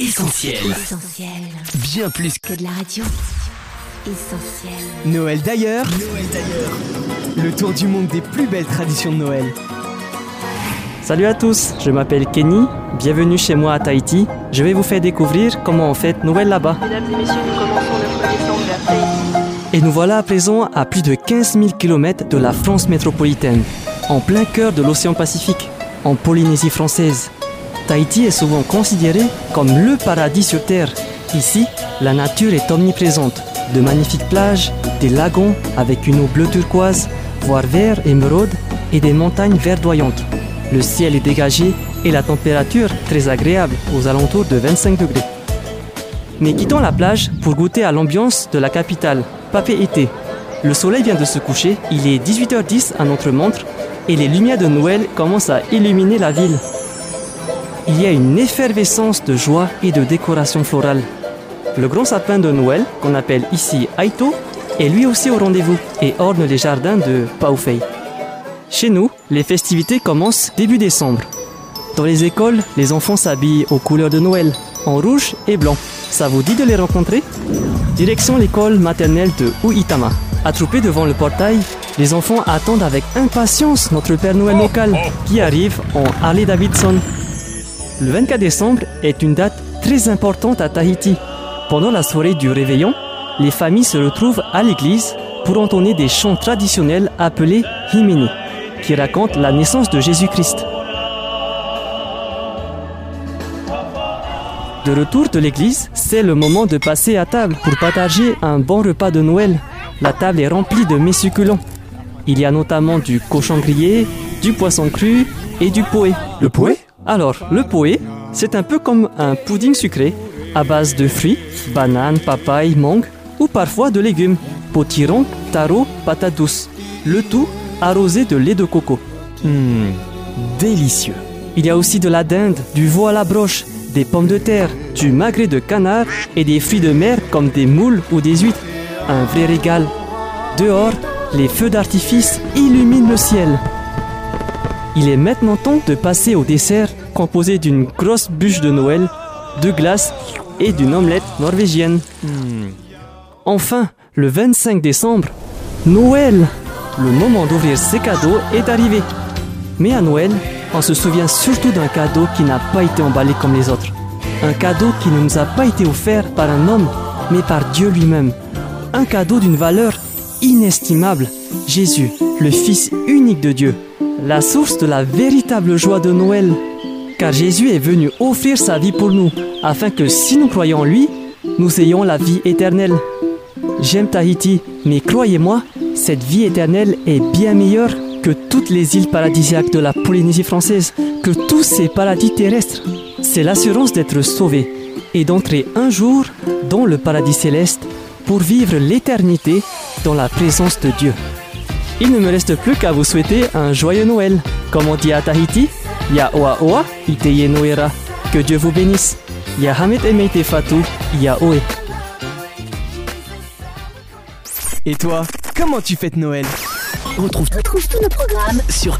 Essentiel. Essentiel. Bien plus que Que de la radio. Essentiel. Noël d'ailleurs, Noël d'ailleurs. le tour du monde des plus belles traditions de Noël. Salut à tous, je m'appelle Kenny, bienvenue chez moi à Tahiti. Je vais vous faire découvrir comment on fête Noël là-bas. Mesdames et messieurs, nous commençons notre descente vers Tahiti. Et nous voilà à présent à plus de 15 000 km de la France métropolitaine, en plein cœur de l'océan Pacifique, en Polynésie française. Tahiti est souvent considéré comme le paradis sur Terre. Ici, la nature est omniprésente. De magnifiques plages, des lagons avec une eau bleu turquoise, voire vert émeraude, et des montagnes verdoyantes. Le ciel est dégagé et la température très agréable, aux alentours de 25 degrés. Mais quittons la plage pour goûter à l'ambiance de la capitale, Papé été. Le soleil vient de se coucher, il est 18h10 à notre montre et les lumières de Noël commencent à illuminer la ville. Il y a une effervescence de joie et de décoration florale. Le grand sapin de Noël, qu'on appelle ici Aito, est lui aussi au rendez-vous et orne les jardins de Paufei. Chez nous, les festivités commencent début décembre. Dans les écoles, les enfants s'habillent aux couleurs de Noël, en rouge et blanc. Ça vous dit de les rencontrer? Direction l'école maternelle de Uitama. Attroupés devant le portail, les enfants attendent avec impatience notre Père Noël local, qui arrive en Harley Davidson. Le 24 décembre est une date très importante à Tahiti. Pendant la soirée du réveillon, les familles se retrouvent à l'église pour entonner des chants traditionnels appelés himini, qui racontent la naissance de Jésus-Christ. De retour de l'église, c'est le moment de passer à table pour partager un bon repas de Noël. La table est remplie de mets succulents. Il y a notamment du cochon grillé, du poisson cru et du poé. Le pouet Alors, le poé, c'est un peu comme un pudding sucré à base de fruits, bananes, papayes, mangue ou parfois de légumes, potiron, taro, patates douces. Le tout arrosé de lait de coco. Hum, délicieux. Il y a aussi de la dinde, du veau à la broche, des pommes de terre, du magret de canard et des fruits de mer comme des moules ou des huîtres. Un vrai régal. Dehors, les feux d'artifice illuminent le ciel. Il est maintenant temps de passer au dessert composé d'une grosse bûche de Noël, de glace et d'une omelette norvégienne. Hum, Enfin, le 25 décembre, Noël Le moment d'ouvrir ses cadeaux est arrivé. Mais à Noël, on se souvient surtout d'un cadeau qui n'a pas été emballé comme les autres. Un cadeau qui ne nous a pas été offert par un homme, mais par Dieu lui-même. Un cadeau d'une valeur inestimable. Jésus, le Fils unique de Dieu. La source de la véritable joie de Noël. Car Jésus est venu offrir sa vie pour nous, afin que si nous croyons en lui, nous ayons la vie éternelle. J'aime Tahiti, mais croyez-moi, cette vie éternelle est bien meilleure que toutes les îles paradisiaques de la Polynésie française, que tous ces paradis terrestres. C'est l'assurance d'être sauvé et d'entrer un jour dans le paradis céleste pour vivre l'éternité dans la présence de Dieu. Il ne me reste plus qu'à vous souhaiter un joyeux Noël. Comme on dit à Tahiti, Ya Oa Iteye Noera. Que Dieu vous bénisse. Ya Hamet Emeite Fatu, Ya. Et toi, comment tu fêtes Noël? Retrouve Retrouve tous nos programmes sur.